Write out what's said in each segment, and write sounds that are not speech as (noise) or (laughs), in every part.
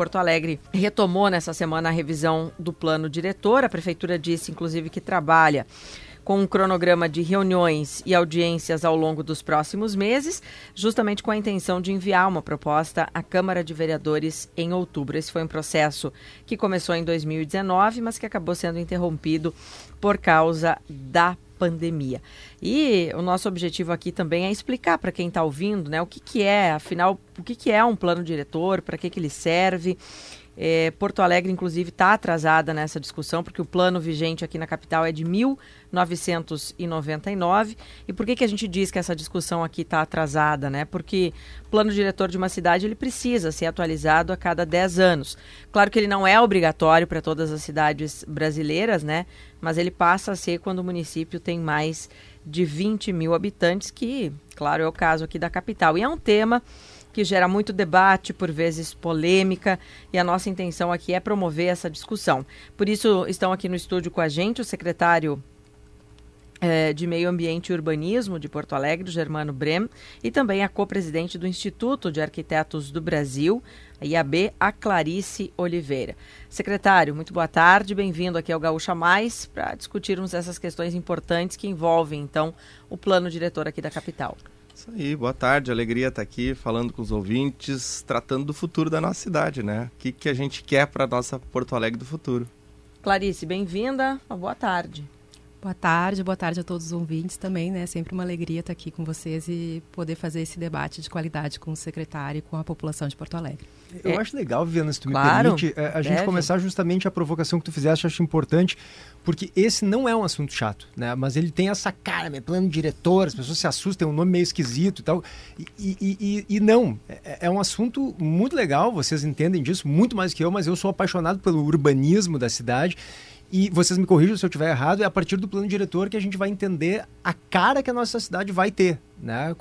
Porto Alegre retomou nessa semana a revisão do plano diretor. A prefeitura disse, inclusive, que trabalha com um cronograma de reuniões e audiências ao longo dos próximos meses, justamente com a intenção de enviar uma proposta à Câmara de Vereadores em outubro. Esse foi um processo que começou em 2019, mas que acabou sendo interrompido por causa da pandemia. E o nosso objetivo aqui também é explicar para quem está ouvindo, né, o que, que é, afinal, o que, que é um plano diretor, para que, que ele serve é, Porto Alegre, inclusive, está atrasada nessa discussão, porque o plano vigente aqui na capital é de 1999. E por que, que a gente diz que essa discussão aqui está atrasada? Né? Porque o plano diretor de uma cidade ele precisa ser atualizado a cada 10 anos. Claro que ele não é obrigatório para todas as cidades brasileiras, né? mas ele passa a ser quando o município tem mais de 20 mil habitantes, que, claro, é o caso aqui da capital. E é um tema que gera muito debate, por vezes polêmica, e a nossa intenção aqui é promover essa discussão. Por isso, estão aqui no estúdio com a gente o secretário é, de Meio Ambiente e Urbanismo de Porto Alegre, Germano Brem, e também a co-presidente do Instituto de Arquitetos do Brasil, a IAB, a Clarice Oliveira. Secretário, muito boa tarde, bem-vindo aqui ao Gaúcha Mais para discutirmos essas questões importantes que envolvem, então, o plano diretor aqui da capital. Isso aí, boa tarde, alegria estar aqui falando com os ouvintes, tratando do futuro da nossa cidade, né? O que, que a gente quer para a nossa Porto Alegre do futuro. Clarice, bem-vinda, boa tarde. Boa tarde, boa tarde a todos os ouvintes também, né? Sempre uma alegria estar aqui com vocês e poder fazer esse debate de qualidade com o secretário e com a população de Porto Alegre. Eu é. acho legal, Viviana, se tu claro, me permite, é, a deve. gente começar justamente a provocação que tu fizeste, acho importante, porque esse não é um assunto chato, né? Mas ele tem essa cara, meu plano diretor, as pessoas se assustam, tem um nome meio esquisito e tal. E, e, e, e não, é, é, um assunto muito legal, vocês entendem disso muito mais que eu, mas eu sou apaixonado pelo urbanismo da cidade e vocês me corrijam se eu estiver errado, é a partir do plano diretor que a gente vai entender a cara que a nossa cidade vai ter. Né?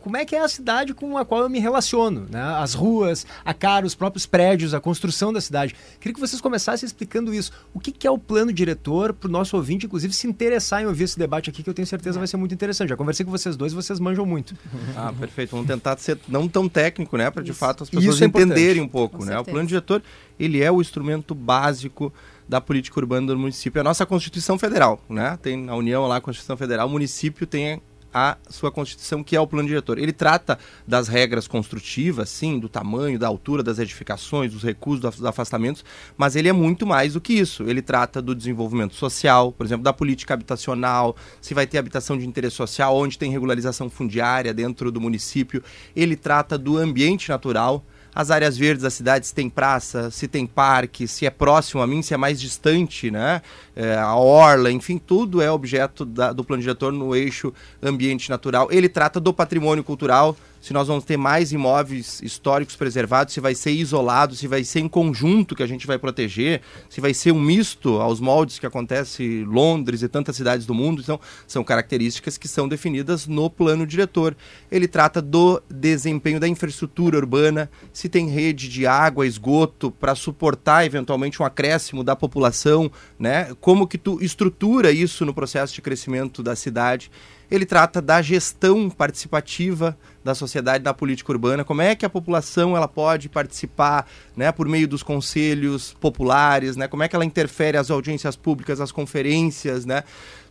Como é que é a cidade com a qual eu me relaciono? Né? As ruas, a cara, os próprios prédios, a construção da cidade. Queria que vocês começassem explicando isso. O que, é o plano diretor para o nosso ouvinte, inclusive, se interessar em ouvir esse debate aqui, que eu tenho certeza vai ser muito interessante. Já conversei com vocês dois, vocês manjam muito. (laughs) Ah, perfeito. Vamos tentar ser não tão técnico, né? Para de fato as pessoas é entenderem um pouco. né? O plano diretor ele é o instrumento básico da política urbana do município. É a nossa Constituição Federal, né? Tem a União lá, a Constituição Federal, o município tem a sua Constituição, que é o plano diretor. Ele trata das regras construtivas, sim, do tamanho, da altura das edificações, dos recursos, dos afastamentos, mas ele é muito mais do que isso. Ele trata do desenvolvimento social, por exemplo, da política habitacional, se vai ter habitação de interesse social, onde tem regularização fundiária dentro do município. Ele trata do ambiente natural, as áreas verdes das cidades, se tem praça, se tem parque, se é próximo a mim, se é mais distante, né? É, a orla, enfim, tudo é objeto da, do plano diretor no eixo ambiente natural. Ele trata do patrimônio cultural, se nós vamos ter mais imóveis históricos preservados, se vai ser isolado, se vai ser em conjunto que a gente vai proteger, se vai ser um misto aos moldes que acontece em Londres e tantas cidades do mundo. Então, são características que são definidas no plano diretor. Ele trata do desempenho da infraestrutura urbana, se tem rede de água, esgoto para suportar eventualmente um acréscimo da população, né? Como que tu estrutura isso no processo de crescimento da cidade? Ele trata da gestão participativa da sociedade da política urbana, como é que a população ela pode participar, né, por meio dos conselhos populares, né, como é que ela interfere as audiências públicas, as conferências, né?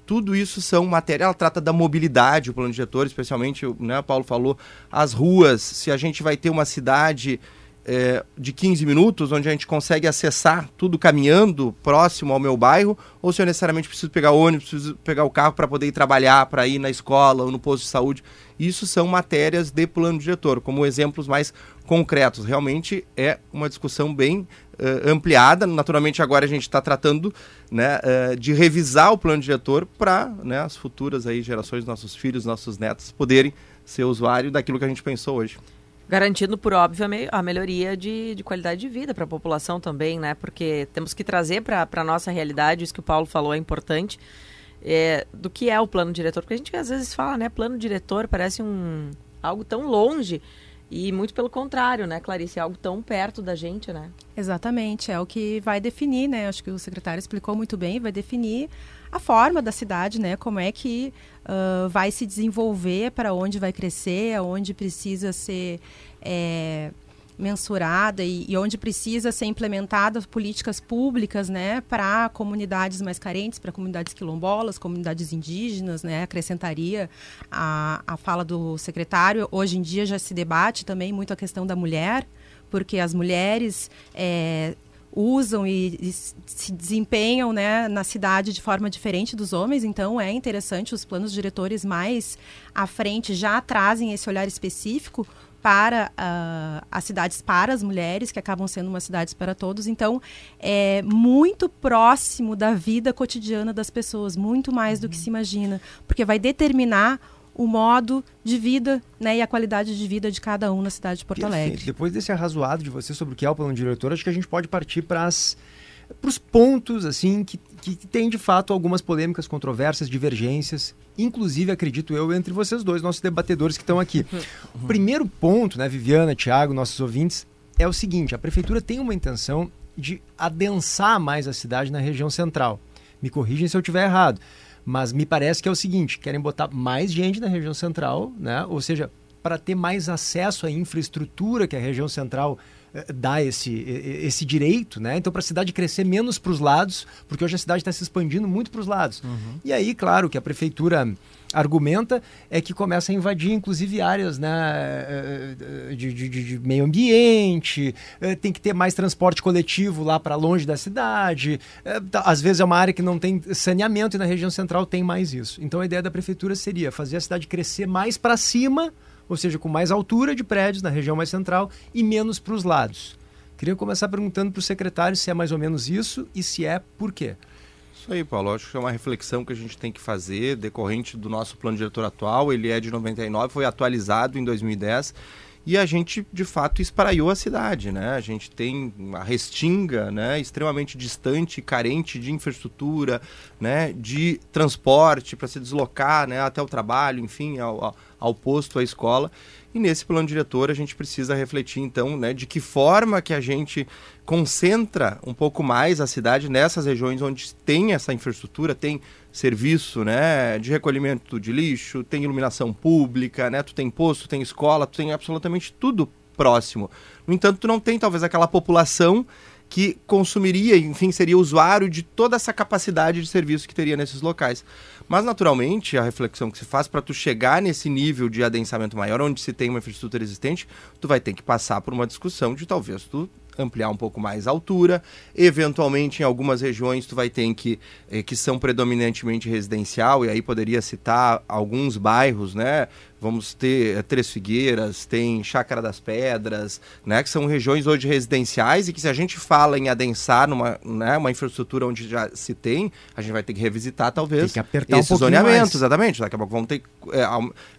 Tudo isso são matéria, ela trata da mobilidade, o plano diretor, especialmente, né, Paulo falou, as ruas, se a gente vai ter uma cidade é, de 15 minutos, onde a gente consegue acessar tudo caminhando próximo ao meu bairro, ou se eu necessariamente preciso pegar ônibus, preciso pegar o carro para poder ir trabalhar, para ir na escola ou no posto de saúde. Isso são matérias de plano diretor, como exemplos mais concretos. Realmente é uma discussão bem uh, ampliada. Naturalmente, agora a gente está tratando né, uh, de revisar o plano diretor para né, as futuras aí, gerações, nossos filhos, nossos netos, poderem ser usuário daquilo que a gente pensou hoje. Garantindo, por óbvio, a, me a melhoria de, de, qualidade de vida para a população também, né? Porque temos que trazer para a nossa realidade, isso que o Paulo falou é importante, é, do que é o plano diretor. Porque a gente às vezes fala, né? Plano diretor parece um algo tão longe e muito pelo contrário, né, Clarice? É algo tão perto da gente, né? Exatamente, é o que vai definir, né? Acho que o secretário explicou muito bem, vai definir a forma da cidade, né? Como é que uh, vai se desenvolver, para onde vai crescer, aonde precisa ser é, mensurada e, e, onde precisa ser implementadas políticas públicas, né, para comunidades mais carentes, para comunidades quilombolas, comunidades indígenas, né, acrescentaria a, a fala do secretário. Hoje em dia já se debate também muito a questão da mulher, porque as mulheres é, usam e, e, se desempenham né, na cidade de forma diferente dos homens, então é interessante os planos diretores mais à frente já trazem esse olhar específico para uh, as cidades para as mulheres, que acabam sendo umas cidades para todos. Então, é muito próximo da vida cotidiana das pessoas, muito mais do que se imagina, porque vai determinar o modo de vida né, e a qualidade de vida de cada um na cidade de Porto Alegre. depois desse arrazoado de você sobre o que é o plano diretor, acho que a gente pode partir para os pontos assim que, que tem de fato algumas polêmicas, controvérsias, divergências, inclusive acredito eu entre vocês dois, nossos debatedores que estão aqui. O primeiro ponto, né, Viviana, Tiago, nossos ouvintes, é o seguinte: a prefeitura tem uma intenção de adensar mais a cidade na região central. Me corrigem se eu estiver errado. Mas me parece que é o seguinte: querem botar mais gente na região central, né? ou seja, para ter mais acesso à infraestrutura que a região central dá esse, esse direito, né? Então, para a cidade crescer menos para os lados, porque hoje a cidade está se expandindo muito para os lados. Uhum. E aí, claro, que a prefeitura argumenta é que começa a invadir, inclusive, áreas né, eh, eh, de, de, de meio ambiente, eh, tem que ter mais transporte coletivo lá para longe da cidade. Tá, às vezes é uma área que não tem saneamento e na região central tem mais isso. Então a ideia da prefeitura seria fazer a cidade crescer mais para cima, ou seja, com mais altura de prédios na região mais central e menos para os lados. Queria começar perguntando para o secretário se é mais ou menos isso e se é por quê. Isso aí, Paulo. Acho que é uma reflexão que a gente tem que fazer, decorrente do nosso plano diretor atual. Ele é de 99, foi atualizado em 2010 e a gente de fato espraiou a cidade, né? A gente tem uma restinga, né, extremamente distante, carente de infraestrutura, né, de transporte para se deslocar, né, até o trabalho, enfim, ao, ao, ao posto, à escola. E nesse plano diretor a gente precisa refletir então, né, de que forma que a gente concentra um pouco mais a cidade nessas regiões onde tem essa infraestrutura, tem serviço, né, de recolhimento de lixo, tem iluminação pública, né, tu tem posto, tem escola, tu tem absolutamente tudo próximo. No entanto, tu não tem talvez aquela população que consumiria, enfim, seria usuário de toda essa capacidade de serviço que teria nesses locais. Mas, naturalmente, a reflexão que se faz para tu chegar nesse nível de adensamento maior, onde se tem uma infraestrutura existente, tu vai ter que passar por uma discussão de talvez tu ampliar um pouco mais a altura. Eventualmente, em algumas regiões, tu vai ter que, eh, que são predominantemente residencial, e aí poderia citar alguns bairros, né? Vamos ter é, Três Figueiras, tem Chácara das Pedras, né, que são regiões hoje residenciais e que se a gente fala em adensar numa né, uma infraestrutura onde já se tem, a gente vai ter que revisitar talvez tem que apertar esse um zoneamento, mais. exatamente. Daqui a pouco vamos ter que é,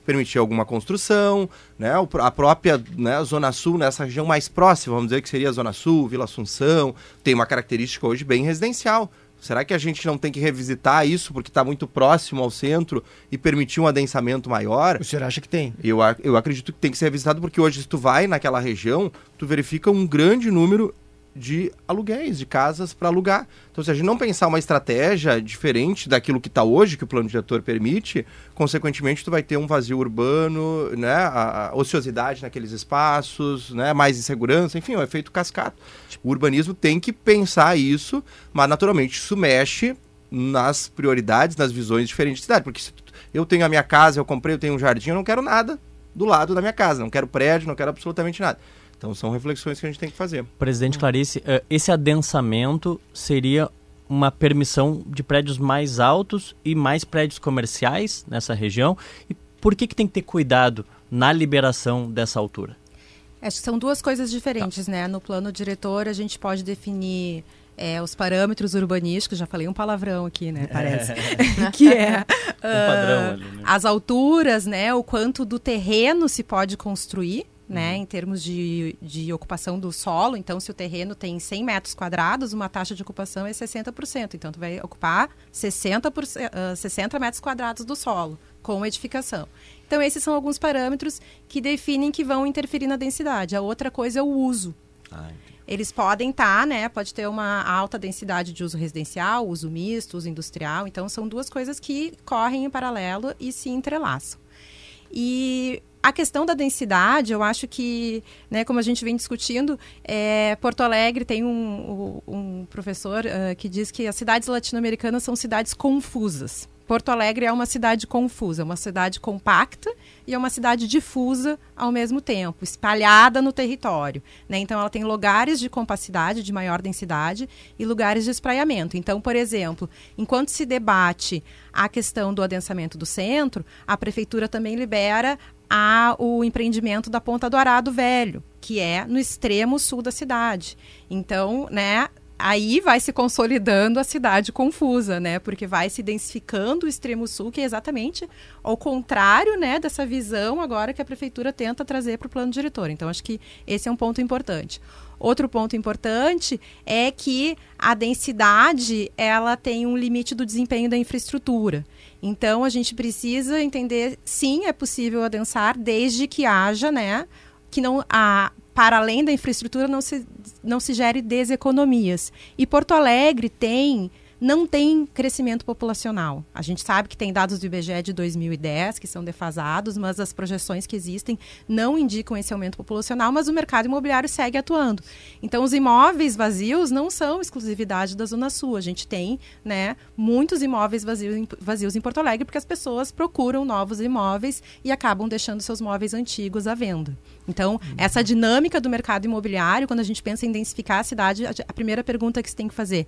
permitir alguma construção, né, a própria né, Zona Sul, nessa região mais próxima, vamos dizer que seria a Zona Sul, Vila Assunção, tem uma característica hoje bem residencial. Será que a gente não tem que revisitar isso porque está muito próximo ao centro e permitir um adensamento maior? O senhor acha que tem? Eu, eu acredito que tem que ser revisitado porque hoje, se tu vai naquela região, tu verifica um grande número de aluguéis, de casas para alugar. Então, se a gente não pensar uma estratégia diferente daquilo que está hoje, que o plano diretor permite, consequentemente, tu vai ter um vazio urbano, né, a, a ociosidade naqueles espaços, né, mais insegurança, enfim, o um efeito cascata. O urbanismo tem que pensar isso, mas naturalmente isso mexe nas prioridades, nas visões diferentes de cidade. Porque se eu tenho a minha casa, eu comprei, eu tenho um jardim, eu não quero nada do lado da minha casa, não quero prédio, não quero absolutamente nada. Então são reflexões que a gente tem que fazer. Presidente Clarice, eh, esse adensamento seria uma permissão de prédios mais altos e mais prédios comerciais nessa região? E por que, que tem que ter cuidado na liberação dessa altura? Acho que são duas coisas diferentes, tá. né? No plano diretor, a gente pode definir é, os parâmetros urbanísticos, já falei um palavrão aqui, né? Parece. É. (laughs) que é uh, ali, né? as alturas, né? O quanto do terreno se pode construir né, uhum. em termos de, de ocupação do solo. Então, se o terreno tem 100 metros quadrados, uma taxa de ocupação é 60%. Então, tu vai ocupar 60%, uh, 60 metros quadrados do solo com edificação. Então, esses são alguns parâmetros que definem que vão interferir na densidade. A outra coisa é o uso. Ah, Eles podem estar, tá, né? Pode ter uma alta densidade de uso residencial, uso misto, uso industrial. Então, são duas coisas que correm em paralelo e se entrelaçam. E a questão da densidade, eu acho que, né, como a gente vem discutindo, é, Porto Alegre tem um, um professor uh, que diz que as cidades latino-americanas são cidades confusas. Porto Alegre é uma cidade confusa, uma cidade compacta e é uma cidade difusa ao mesmo tempo, espalhada no território. Né? Então, ela tem lugares de compacidade, de maior densidade, e lugares de espraiamento. Então, por exemplo, enquanto se debate a questão do adensamento do centro, a prefeitura também libera há o empreendimento da Ponta do Arado Velho, que é no extremo sul da cidade. Então, né, aí vai se consolidando a cidade confusa, né? Porque vai se densificando o extremo sul, que é exatamente ao contrário, né, dessa visão agora que a prefeitura tenta trazer para o plano diretor. Então, acho que esse é um ponto importante. Outro ponto importante é que a densidade ela tem um limite do desempenho da infraestrutura. Então a gente precisa entender, sim, é possível adensar desde que haja, né, que não a para além da infraestrutura não se não se gere deseconomias. E Porto Alegre tem não tem crescimento populacional. A gente sabe que tem dados do IBGE de 2010 que são defasados, mas as projeções que existem não indicam esse aumento populacional, mas o mercado imobiliário segue atuando. Então, os imóveis vazios não são exclusividade da Zona Sul. A gente tem né, muitos imóveis vazios, vazios em Porto Alegre porque as pessoas procuram novos imóveis e acabam deixando seus móveis antigos à venda. Então, essa dinâmica do mercado imobiliário, quando a gente pensa em densificar a cidade, a primeira pergunta que se tem que fazer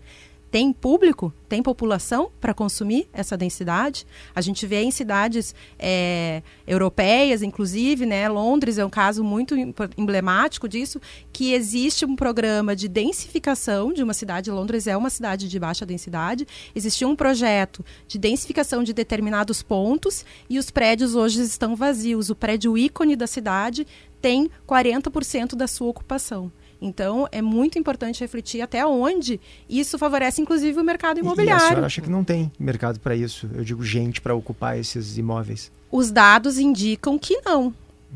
tem público, tem população para consumir essa densidade. A gente vê em cidades é, europeias, inclusive, né, Londres é um caso muito emblemático disso, que existe um programa de densificação de uma cidade. Londres é uma cidade de baixa densidade. Existiu um projeto de densificação de determinados pontos e os prédios hoje estão vazios. O prédio ícone da cidade tem 40% da sua ocupação. Então, é muito importante refletir até onde isso favorece, inclusive, o mercado imobiliário. E a senhora acha que não tem mercado para isso? Eu digo gente para ocupar esses imóveis. Os dados indicam que não.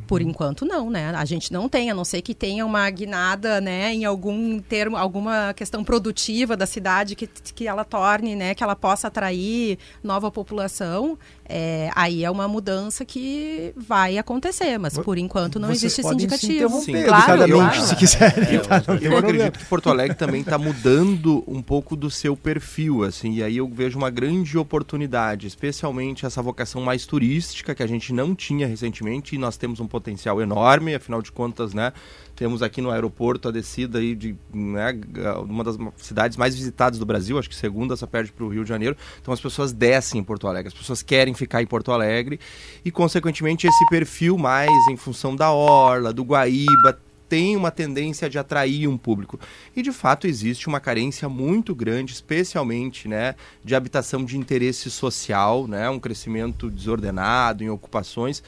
Por enquanto não, né? A gente não tem, a não ser que tenha uma guinada, né, em algum termo, alguma questão produtiva da cidade que, que ela torne, né, que ela possa atrair nova população. É, aí é uma mudança que vai acontecer, mas por enquanto não Vocês existe esse indicativo. Sim, claro, claro. se quiserem. Eu, tá, eu acredito que Porto Alegre também está mudando um pouco do seu perfil, assim, e aí eu vejo uma grande oportunidade, especialmente essa vocação mais turística que a gente não tinha recentemente e nós temos um potencial enorme, afinal de contas, né? Temos aqui no aeroporto a descida aí de né, uma das cidades mais visitadas do Brasil, acho que segunda só perde para o Rio de Janeiro. Então as pessoas descem em Porto Alegre, as pessoas querem ficar em Porto Alegre e, consequentemente, esse perfil mais em função da Orla, do Guaíba, tem uma tendência de atrair um público. E de fato existe uma carência muito grande, especialmente né, de habitação de interesse social, né, um crescimento desordenado em ocupações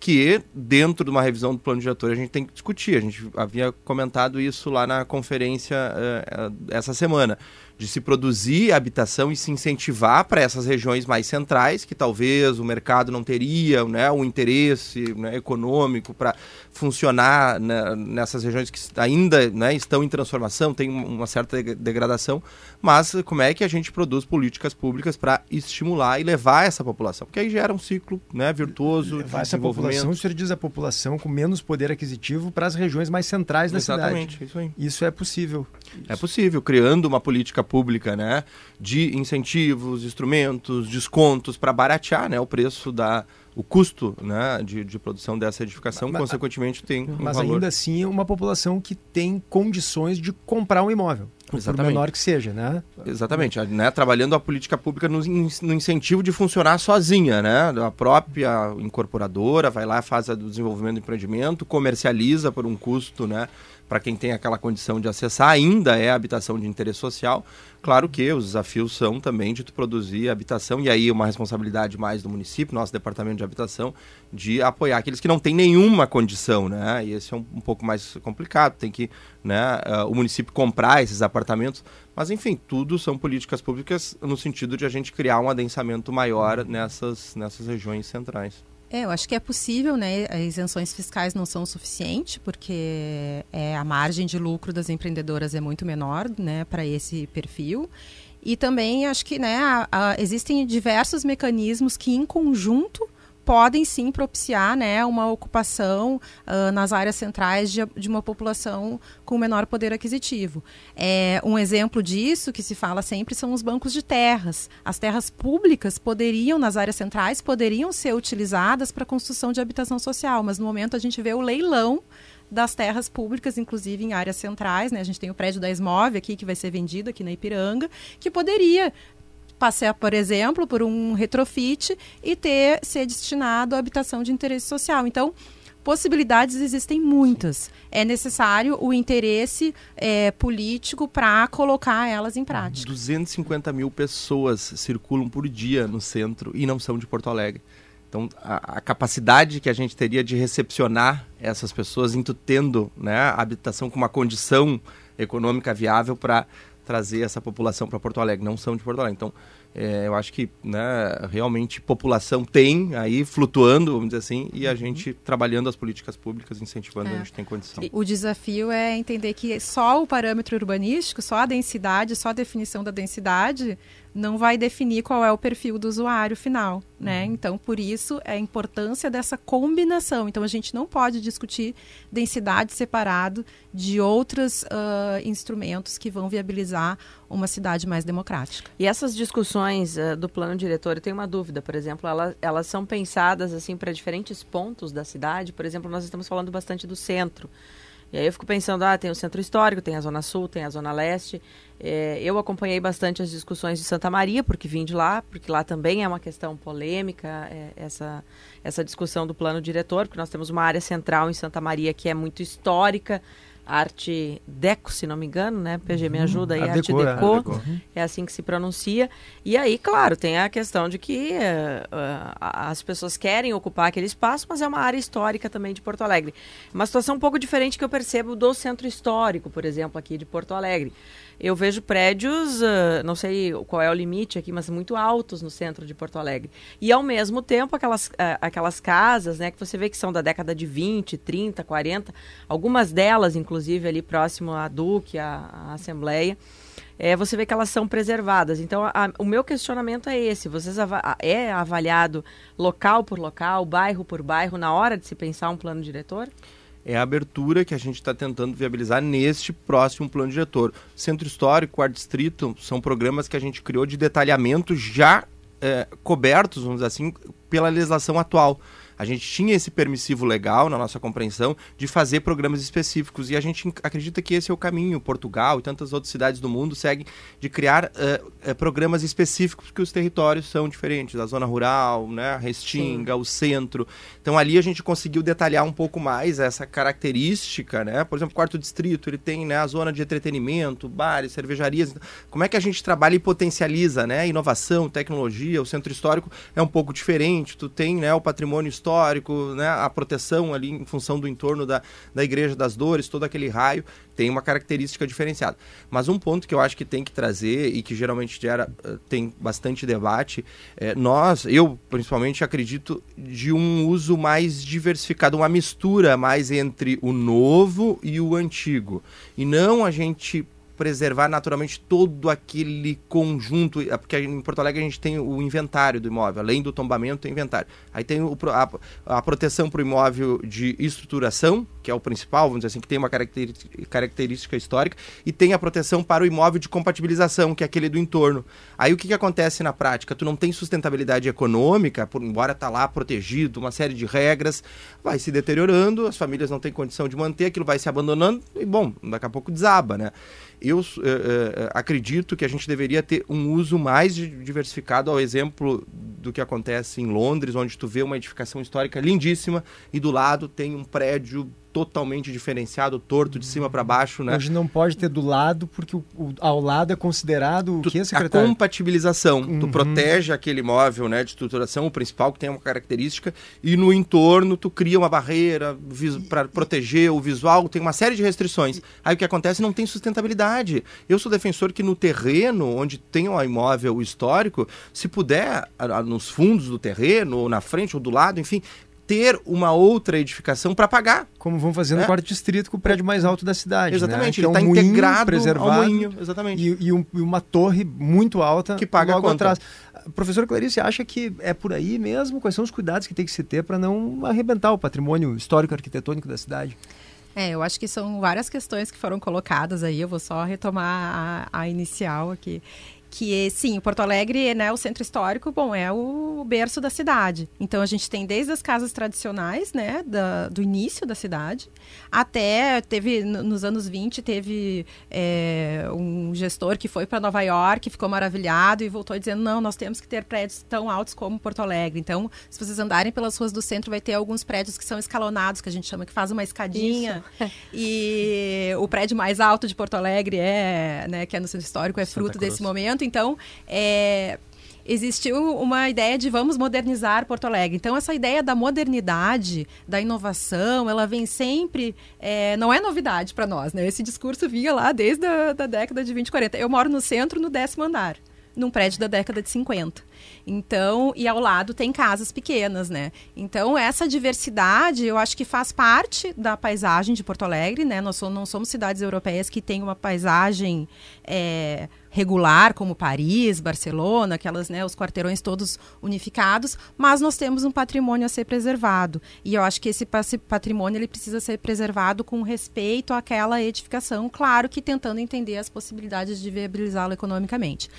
que dentro de uma revisão do plano diretor a gente tem que discutir. A gente havia comentado isso lá na conferência uh, essa semana de se produzir habitação e se incentivar para essas regiões mais centrais, que talvez o mercado não teria né, um interesse né, econômico para funcionar né, nessas regiões que ainda né, estão em transformação, tem uma certa degradação, mas como é que a gente produz políticas públicas para estimular e levar essa população? Porque aí gera um ciclo né, virtuoso levar de essa população, o senhor diz a população com menos poder aquisitivo para as regiões mais centrais da Exatamente, cidade. Isso, aí. isso é possível. É possível, criando uma política pública, né, de incentivos, instrumentos, descontos para baratear, né, o preço da o custo né, de, de produção dessa edificação, mas, consequentemente, tem um Mas valor. ainda assim é uma população que tem condições de comprar um imóvel. Exatamente. Por menor que seja, né? Exatamente, né? Trabalhando a política pública no, no, incentivo de funcionar sozinha, né? A própria incorporadora vai lá, faz o desenvolvimento do empreendimento, comercializa por um custo, né? Para quem tem aquela condição de acessar, ainda é habitação de interesse social. Claro que os desafios são também de produzir habitação, e aí uma responsabilidade mais do município, nosso departamento de habitação, de apoiar aqueles que não têm nenhuma condição, né? E esse é um, um pouco mais complicado, tem que né, uh, o município comprar esses apartamentos. Mas, enfim, tudo são políticas públicas no sentido de a gente criar um adensamento maior nessas, nessas regiões centrais. É, eu acho que é possível, né? As isenções fiscais não são suficientes, porque é, a margem de lucro das empreendedoras é muito menor, né, para esse perfil. E também acho que, né, a, a, existem diversos mecanismos que, em conjunto, podem sim propiciar né, uma ocupação uh, nas áreas centrais de, de, uma população com menor poder aquisitivo. É, um exemplo disso que se fala sempre são os bancos de terras. As terras públicas poderiam, nas áreas centrais, poderiam ser utilizadas para construção de habitação social, mas no momento a gente vê o leilão das terras públicas, inclusive em áreas centrais, né? A gente tem o prédio da Esmove aqui que vai ser vendido aqui na Ipiranga, que poderia passar, por exemplo, por um retrofit e ter ser destinado à habitação de interesse social. Então, possibilidades existem muitas. É necessário o interesse é, político para colocar elas em prática. 250 mil pessoas circulam por dia no centro e não são de Porto Alegre. Então, a, a, capacidade que a gente teria de recepcionar essas pessoas, tendo né, a habitação com uma condição econômica viável para trazer essa população para Porto Alegre. Não são de Porto Alegre. Então, é, eu acho que né, realmente população tem aí flutuando, vamos dizer assim, e a uhum. gente trabalhando as políticas públicas, incentivando, é. a gente tem condição. O desafio é entender que só o parâmetro urbanístico, só a densidade, só a definição da densidade não vai definir qual é o perfil do usuário final, né? Uhum. Então, por isso, é a importância dessa combinação. Então, a gente não pode discutir densidade separado de outros uh, instrumentos que vão viabilizar uma cidade mais democrática. E essas discussões uh, do plano diretor, eu tenho uma dúvida, por exemplo, elas, elas são pensadas assim para diferentes pontos da cidade. Por exemplo, nós estamos falando bastante do centro. E aí eu fico pensando, ah, tem o centro histórico, tem a zona sul, tem a zona leste. É, eu acompanhei bastante as discussões de Santa Maria, porque vim de lá, porque lá também é uma questão polêmica, é, essa, essa discussão do plano diretor, porque nós temos uma área central em Santa Maria que é muito histórica, arte deco, se não me engano, né? PG me uhum. ajuda aí, arte, arte deco, deco, deco. é assim que se pronuncia. E aí, claro, tem a questão de que uh, uh, as pessoas querem ocupar aquele espaço, mas é uma área histórica também de Porto Alegre. Uma situação um pouco diferente que eu percebo do centro histórico, por exemplo, aqui de Porto Alegre eu vejo prédios, uh, não sei qual é o limite aqui, mas muito altos no centro de Porto Alegre. E ao mesmo tempo, aquelas, uh, aquelas casas, né, que você vê que são da década de 20, 30, 40, algumas delas, inclusive, ali próximo à Duque, à, à Assembleia. É, você vê que elas são preservadas. Então, a, o meu questionamento é esse: vocês é avaliado local por local, bairro por bairro, na hora de se pensar um plano diretor? É a abertura que a gente está tentando viabilizar neste próximo plano diretor. Centro Histórico, Quarto Distrito, são programas que a gente criou de detalhamento já é, cobertos, vamos dizer assim, pela legislação atual a gente tinha esse permissivo legal na nossa compreensão de fazer programas específicos e a gente acredita que esse é o caminho. Portugal e tantas outras cidades do mundo seguem de criar uh, programas específicos porque os territórios são diferentes, a zona rural, né, a Restinga, Sim. o centro. Então ali a gente conseguiu detalhar um pouco mais essa característica, né? Por exemplo, quarto distrito, ele tem né, a zona de entretenimento, bares, cervejarias. Como é que a gente trabalha e potencializa, né? Inovação, tecnologia, o centro histórico é um pouco diferente. Tu tem, né, o patrimônio histórico histórico, né, a proteção ali em função do entorno da, da Igreja das Dores, todo aquele raio, tem uma característica diferenciada. Mas um ponto que eu acho que tem que trazer e que geralmente gera, eh, tem bastante debate, é, nós, eu principalmente acredito de um uso mais diversificado, uma mistura mais entre o novo e o antigo. E não a gente preservar naturalmente todo aquele conjunto, é porque em Porto Alegre a gente tem o inventário do imóvel, além do tombamento tem inventário. Aí tem o, a, a, proteção para o imóvel de estruturação, que é o principal, vamos dizer assim, que tem uma característica, histórica, e tem a proteção para o imóvel de compatibilização, que é aquele do entorno. Aí o que, que acontece na prática? Tu não tem sustentabilidade econômica, por, embora está lá protegido, uma série de regras, vai se deteriorando, as famílias não têm condição de manter, aquilo vai se abandonando, e bom, daqui a pouco desaba, né? Eu uh, uh, acredito que a gente deveria ter um uso mais diversificado, ao exemplo do que acontece em Londres, onde tu vê uma edificação histórica lindíssima e do lado tem um prédio totalmente diferenciado, torto de cima para baixo, né? Hoje não pode ter do lado, porque o, o ao lado é considerado tu, o que, secretário? A compatibilização. Uhum. Tu protege aquele imóvel né, de estruturação, o principal que tem uma característica, e no entorno tu cria uma barreira para proteger o visual, tem uma série de restrições. Aí o que acontece não tem sustentabilidade. Eu sou defensor que no terreno, onde tem um imóvel histórico, se puder, nos fundos do terreno, ou na frente ou do lado, enfim, ter uma outra edificação para pagar. Como vão fazer no é. quarto distrito com o prédio mais alto da cidade. Né? Exatamente, né? ele está é um integrado preservado, ao moinho, exatamente. E, e, um, e, uma torre muito alta que paga logo atrás. Professor Clarice, acha que é por aí mesmo? Quais são os cuidados que tem que se ter para não arrebentar o patrimônio histórico arquitetônico da cidade? É, eu acho que são várias questões que foram colocadas aí, eu vou só retomar a, a inicial aqui que sim, Porto Alegre, né, o centro histórico, bom, é o berço da cidade. Então a gente tem desde as casas tradicionais, né, da, do início da cidade, até teve nos anos 20 teve é, um gestor que foi para Nova York, ficou maravilhado e voltou dizendo não, nós temos que ter prédios tão altos como Porto Alegre. Então, se vocês andarem pelas ruas do centro, vai ter alguns prédios que são escalonados, que a gente chama que faz uma escadinha. (laughs) E o prédio mais alto de Porto Alegre é, né, que é no centro histórico, é fruto desse momento. Então, é, existiu uma ideia de vamos modernizar Porto Alegre. Então, essa ideia da modernidade, da inovação, ela vem sempre. É, não é novidade para nós, né? Esse discurso vinha lá desde a da década de 20, 40. Eu moro no centro, no décimo andar, num prédio da década de 50. Então, e ao lado tem casas pequenas, né? Então, essa diversidade, eu acho que faz parte da paisagem de Porto Alegre, né? Nós não somos cidades europeias que têm uma paisagem é, regular, como Paris, Barcelona, aquelas, né, os quarteirões todos unificados, mas nós temos um patrimônio a ser preservado. E eu acho que esse patrimônio ele precisa ser preservado com respeito àquela edificação, claro que tentando entender as possibilidades de viabilizá-lo economicamente.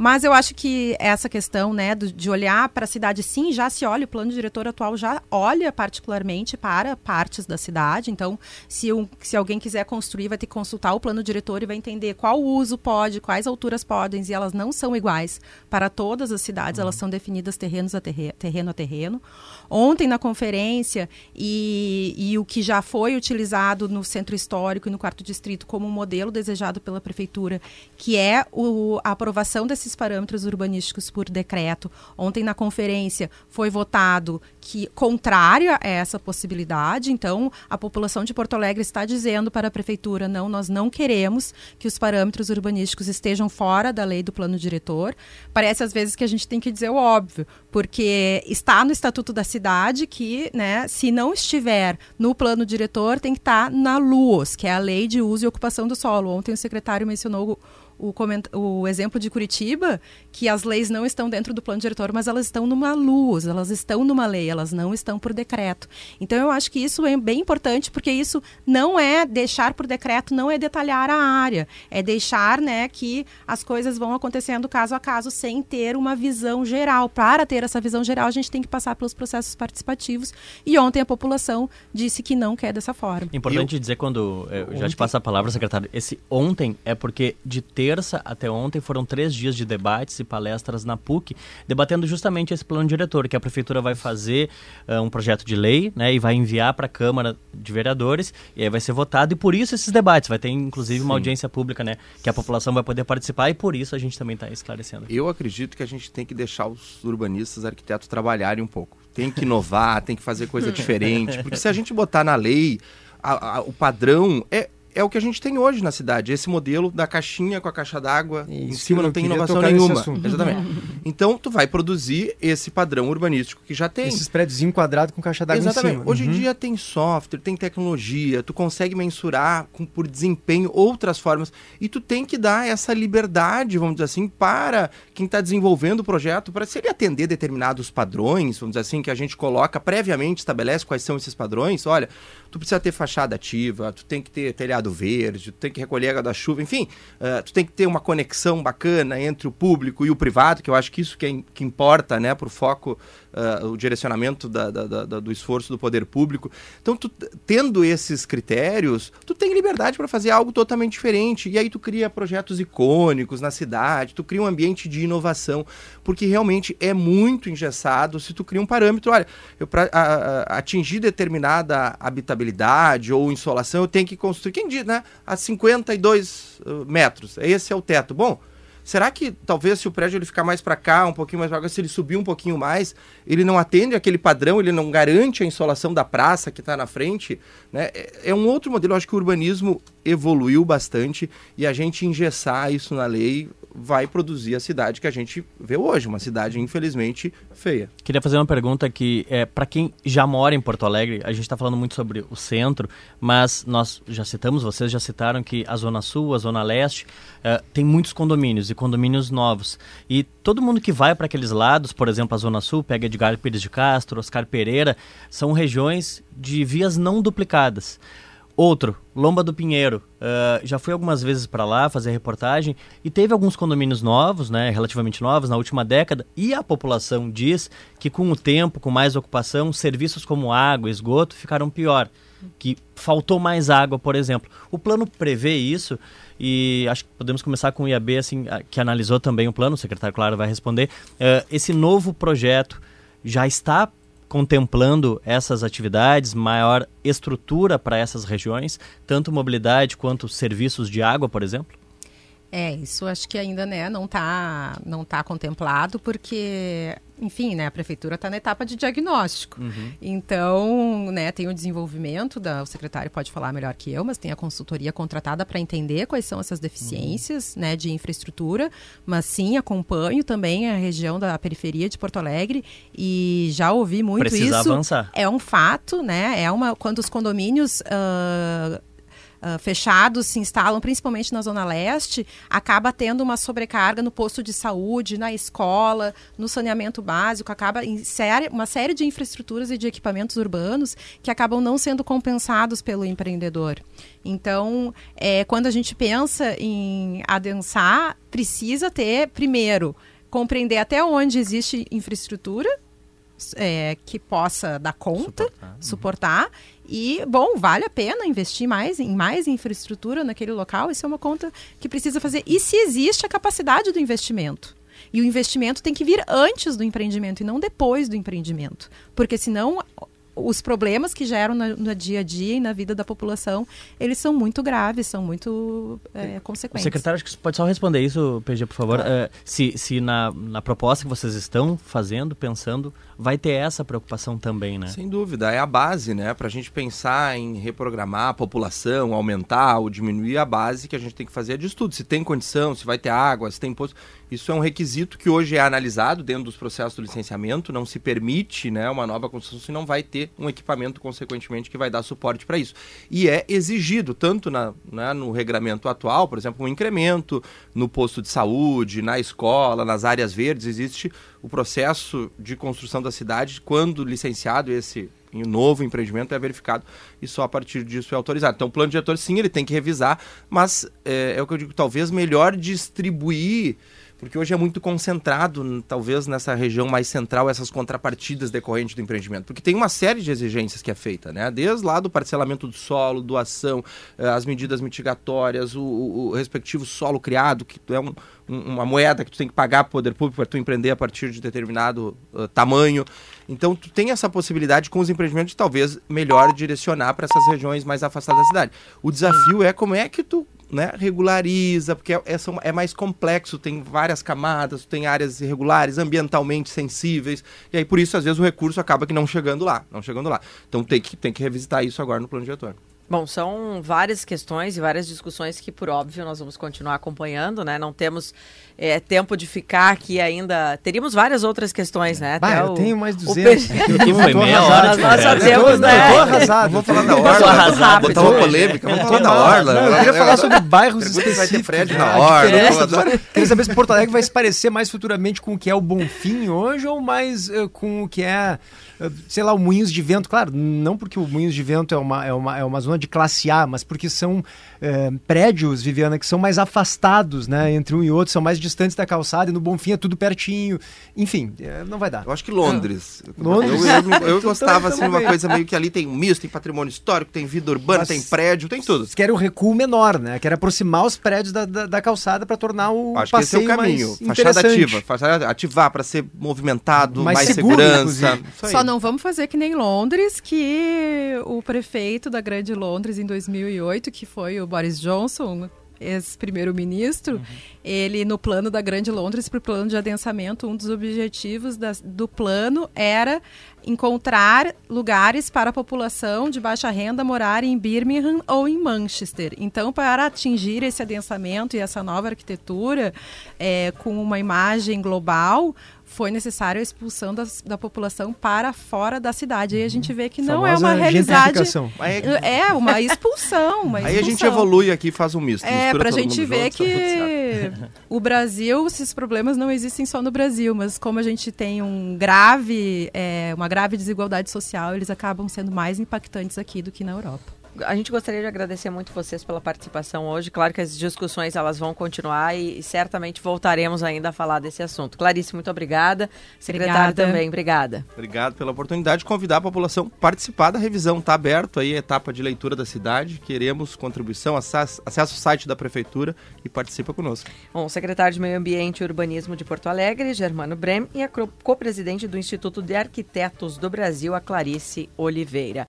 Mas eu acho que essa questão, né, do, de olhar para a cidade, sim, já se olha, o plano diretor atual já olha particularmente para partes da cidade. Então, se, um, se alguém quiser construir, vai ter que consultar o plano diretor e vai entender qual uso pode, quais alturas podem, e elas não são iguais para todas as cidades, uhum. elas são definidas terrenos a terreno, terreno a terreno. Ontem, na conferência, e, e o que já foi utilizado no centro histórico e no quarto distrito como modelo desejado pela prefeitura, que é o, a aprovação desses esses parâmetros urbanísticos por decreto. Ontem, na conferência, foi votado que contrária a essa possibilidade. Então, a população de Porto Alegre está dizendo para a prefeitura: não, nós não queremos que os parâmetros urbanísticos estejam fora da lei do plano diretor. Parece às vezes que a gente tem que dizer o óbvio, porque está no Estatuto da Cidade que, né, se não estiver no plano diretor, tem que estar na LUOS, que é a Lei de Uso e Ocupação do Solo. Ontem o secretário mencionou o, o exemplo de Curitiba, que as leis não estão dentro do plano diretor, mas elas estão numa luz, elas estão numa lei, elas não estão por decreto. Então eu acho que isso é bem importante, porque isso não é deixar por decreto, não é detalhar a área, é deixar né, que as coisas vão acontecendo caso a caso sem ter uma visão geral. Para ter essa visão geral, a gente tem que passar pelos processos participativos. E ontem a população disse que não quer dessa forma. Importante eu... dizer quando eu ontem... já te passo a palavra, secretário, esse ontem é porque de ter terça até ontem foram três dias de debates e palestras na PUC, debatendo justamente esse plano diretor, que a prefeitura vai fazer uh, um projeto de lei né, e vai enviar para a Câmara de Vereadores, e aí vai ser votado, e por isso esses debates. Vai ter, inclusive, Sim. uma audiência pública, né? Que a população vai poder participar, e por isso a gente também está esclarecendo. Eu acredito que a gente tem que deixar os urbanistas, arquitetos trabalharem um pouco. Tem que inovar, (laughs) tem que fazer coisa diferente, porque se a gente botar na lei a, a, o padrão é é o que a gente tem hoje na cidade. Esse modelo da caixinha com a caixa d'água em cima não tem inovação nenhuma. Exatamente. (laughs) então tu vai produzir esse padrão urbanístico que já tem. Esses prédios enquadrados com caixa d'água em cima. Hoje em uhum. dia tem software, tem tecnologia, tu consegue mensurar com, por desempenho outras formas e tu tem que dar essa liberdade, vamos dizer assim, para quem está desenvolvendo o projeto, para se ele atender determinados padrões, vamos dizer assim, que a gente coloca previamente, estabelece quais são esses padrões. Olha, tu precisa ter fachada ativa, tu tem que ter telhado verde, tu tem que recolher água da chuva, enfim, uh, tu tem que ter uma conexão bacana entre o público e o privado, que eu acho que isso que, é, que importa, né, para o foco uh, o direcionamento da, da, da, do esforço do poder público. Então, tu, tendo esses critérios, tu tem liberdade para fazer algo totalmente diferente. E aí tu cria projetos icônicos na cidade, tu cria um ambiente de inovação, porque realmente é muito engessado se tu cria um parâmetro. Olha, para atingir determinada habitabilidade ou insolação, eu tenho que construir, quem diz, né? A 52 uh, metros. Esse é o teto. Bom, Será que talvez se o prédio ele ficar mais para cá, um pouquinho mais para cá, se ele subir um pouquinho mais, ele não atende aquele padrão, ele não garante a insolação da praça que está na frente? Né? É, é um outro modelo. Eu acho que o urbanismo evoluiu bastante e a gente engessar isso na lei vai produzir a cidade que a gente vê hoje, uma cidade infelizmente feia. Queria fazer uma pergunta que é para quem já mora em Porto Alegre, a gente está falando muito sobre o centro, mas nós já citamos, vocês já citaram que a zona sul, a zona leste uh, tem muitos condomínios e condomínios novos e todo mundo que vai para aqueles lados, por exemplo a zona sul, pega Edgar Pires de Castro, Oscar Pereira, são regiões de vias não duplicadas. Outro, Lomba do Pinheiro. Uh, já fui algumas vezes para lá fazer reportagem e teve alguns condomínios novos, né, relativamente novos, na última década. E a população diz que com o tempo, com mais ocupação, serviços como água, esgoto ficaram pior. Que faltou mais água, por exemplo. O plano prevê isso e acho que podemos começar com o IAB, assim, que analisou também o plano, o secretário, claro, vai responder. Uh, esse novo projeto já está contemplando essas atividades, maior estrutura para essas regiões, tanto mobilidade quanto serviços de água, por exemplo? É, isso acho que ainda né, não está não tá contemplado, porque, enfim, né, a prefeitura está na etapa de diagnóstico. Uhum. Então, né, tem o desenvolvimento, da, o secretário pode falar melhor que eu, mas tem a consultoria contratada para entender quais são essas deficiências uhum. né, de infraestrutura. Mas sim, acompanho também a região da periferia de Porto Alegre e já ouvi muito Precisa isso. avançar. É um fato, né? É uma quando os condomínios uh, uh, fechados se instalam principalmente na Zona Leste, acaba tendo uma sobrecarga no posto de saúde, na escola, no saneamento básico, acaba em série, uma série de infraestruturas e de equipamentos urbanos que acabam não sendo compensados pelo empreendedor. Então, é, quando a gente pensa em adensar, precisa ter, primeiro, compreender até onde existe infraestrutura é, que possa dar conta, suportar. suportar. E, bom, vale a pena investir mais em mais infraestrutura naquele local. Isso é uma conta que precisa fazer. E se existe a capacidade do investimento. E o investimento tem que vir antes do empreendimento e não depois do empreendimento. Porque senão os problemas que geram no, no, dia a dia e na vida da população, eles são muito graves, são muito é, consequentes. O secretário, acho que pode só responder isso, PG, por favor. É, se se na, na proposta que vocês estão fazendo, pensando, vai ter essa preocupação também, né? Sem dúvida, é a base, né? Para a gente pensar em reprogramar a população, aumentar ou diminuir a base que a gente tem que fazer é de estudo. Se tem condição, se vai ter água, se tem posto. Isso é um requisito que hoje é analisado dentro dos processos do licenciamento. Não se permite né, uma nova construção se não vai ter um equipamento, consequentemente, que vai dar suporte para isso. E é exigido, tanto na, né, no regramento atual, por exemplo, um incremento no posto de saúde, na escola, nas áreas verdes, existe o processo de construção da cidade, quando licenciado esse novo empreendimento é verificado e só a partir disso é autorizado. Então o plano diretor sim, ele tem que revisar, mas é, é o que eu digo, talvez melhor distribuir porque hoje é muito concentrado, talvez nessa região mais central, essas contrapartidas decorrentes do empreendimento. Porque tem uma série de exigências que é feita, né? Desde lá do parcelamento do solo, doação, eh, as medidas mitigatórias, o, o respectivo solo criado, que é um, uma moeda que tu tem que pagar para o poder público para tu empreender a partir de determinado uh, tamanho. Então, tu tem essa possibilidade com os empreendimentos de talvez melhor direcionar para essas regiões mais afastadas da cidade. O desafio é como é que tu né, regulariza, porque é, é, é, mais complexo, tem várias camadas, tem áreas irregulares, ambientalmente sensíveis, e aí por isso às vezes o recurso acaba que não chegando lá, não chegando lá. Então tem que, tem que revisitar isso agora no plano diretor. Bom, são várias questões e várias discussões que, por óbvio, nós vamos continuar acompanhando, né? Não temos é, tempo de ficar aqui ainda. Teríamos várias outras questões, né? Bah, eu o, tenho mais 200. Aqui foi meia hora. Nós só temos, né? Tô arrasado. Vou falar da Orla. Botar uma polêmica. Vamos falar da Orla. eu queria falar sobre bairros específicos. Vai ter prédio na Orla. Queria saber se Porto Alegre vai se parecer mais futuramente com o que é o Bonfim hoje ou mais uh, com o que é sei lá, o Moinhos de Vento, claro, não porque o Moinhos de Vento é uma, é uma, é uma zona de classe A, mas porque são é, prédios, Viviana, que são mais afastados, né, entre um e outro, são mais distantes da calçada, e no Bonfim é tudo pertinho, enfim, é, não vai dar. Eu acho que Londres. Londres? Eu, eu, eu (laughs) gostava, assim, uma coisa meio que ali tem misto, tem patrimônio histórico, tem vida urbana, mas tem prédio, tem tudo. Quer um recuo menor, né, quer aproximar os prédios da, da, da calçada para tornar o acho passeio que esse é o caminho. Fachada ativa, fachada ativar para ser movimentado, mais, mais seguro, segurança. Só não vamos fazer que nem Londres, que o prefeito da Grande Londres em 2008, que foi o Boris Johnson, ex-primeiro-ministro, uhum. ele no plano da Grande Londres, para o plano de adensamento, um dos objetivos da, do plano era encontrar lugares para a população de baixa renda morar em Birmingham ou em Manchester. Então, para atingir esse adensamento e essa nova arquitetura é, com uma imagem global, foi necessária a expulsão das, da população para fora da cidade. Aí a gente vê que não é uma realidade. É, é uma expulsão, uma expulsão. Aí a gente evolui aqui e faz um misto. É, para a gente ver junto, que o Brasil, esses problemas não existem só no Brasil, mas como a gente tem um grave, é, uma grave desigualdade social, eles acabam sendo mais impactantes aqui do que na Europa a gente gostaria de agradecer muito vocês pela participação hoje. Claro que as discussões elas vão continuar e, e certamente voltaremos ainda a falar desse assunto. Clarice, muito obrigada. Secretário obrigada. também, obrigada. Obrigado pela oportunidade de convidar a população a participar da revisão. Está aberto aí a etapa de leitura da cidade. Queremos contribuição, acesse, acesse o site da prefeitura e participa conosco. Bom, o secretário de Meio Ambiente e Urbanismo de Porto Alegre, Germano Brem, e a co-presidente do Instituto de Arquitetos do Brasil, a Clarice Oliveira.